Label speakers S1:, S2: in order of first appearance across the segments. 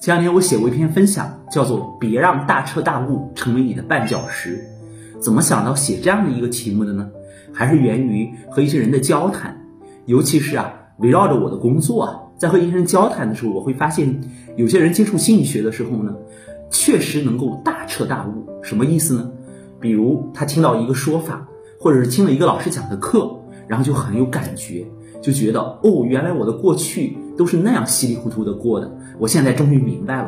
S1: 前两天我写过一篇分享，叫做《别让大彻大悟成为你的绊脚石》。怎么想到写这样的一个题目的呢？还是源于和一些人的交谈，尤其是啊，围绕着我的工作啊，在和一些人交谈的时候，我会发现，有些人接触心理学的时候呢，确实能够大彻大悟。什么意思呢？比如他听到一个说法，或者是听了一个老师讲的课，然后就很有感觉，就觉得哦，原来我的过去都是那样稀里糊涂的过的，我现在终于明白了，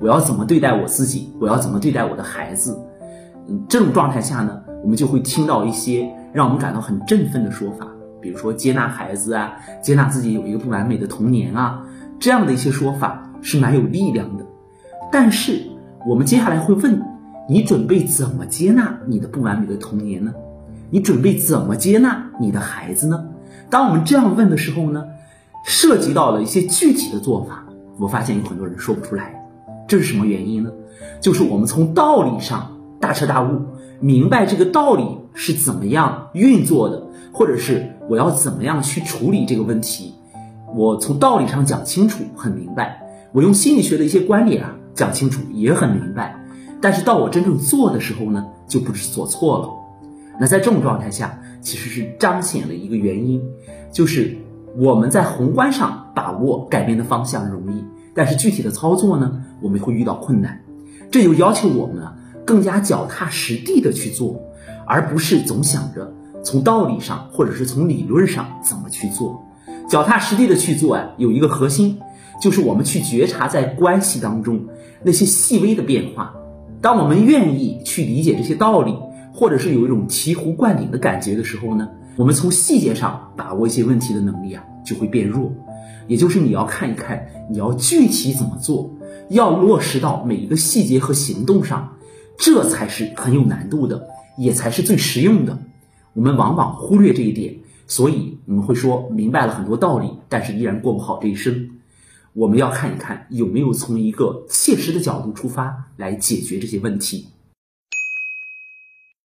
S1: 我要怎么对待我自己，我要怎么对待我的孩子。嗯，这种状态下呢，我们就会听到一些让我们感到很振奋的说法，比如说接纳孩子啊，接纳自己有一个不完美的童年啊，这样的一些说法是蛮有力量的。但是我们接下来会问，你准备怎么接纳你的不完美的童年呢？你准备怎么接纳你的孩子呢？当我们这样问的时候呢，涉及到了一些具体的做法，我发现有很多人说不出来，这是什么原因呢？就是我们从道理上。大彻大悟，明白这个道理是怎么样运作的，或者是我要怎么样去处理这个问题，我从道理上讲清楚，很明白。我用心理学的一些观点啊讲清楚，也很明白。但是到我真正做的时候呢，就不知所措了。那在这种状态下，其实是彰显了一个原因，就是我们在宏观上把握改变的方向容易，但是具体的操作呢，我们会遇到困难。这就要求我们啊。更加脚踏实地的去做，而不是总想着从道理上或者是从理论上怎么去做。脚踏实地的去做啊，有一个核心，就是我们去觉察在关系当中那些细微的变化。当我们愿意去理解这些道理，或者是有一种醍醐灌顶的感觉的时候呢，我们从细节上把握一些问题的能力啊，就会变弱。也就是你要看一看，你要具体怎么做，要落实到每一个细节和行动上。这才是很有难度的，也才是最实用的。我们往往忽略这一点，所以我们会说明白了很多道理，但是依然过不好这一生。我们要看一看有没有从一个切实的角度出发来解决这些问题。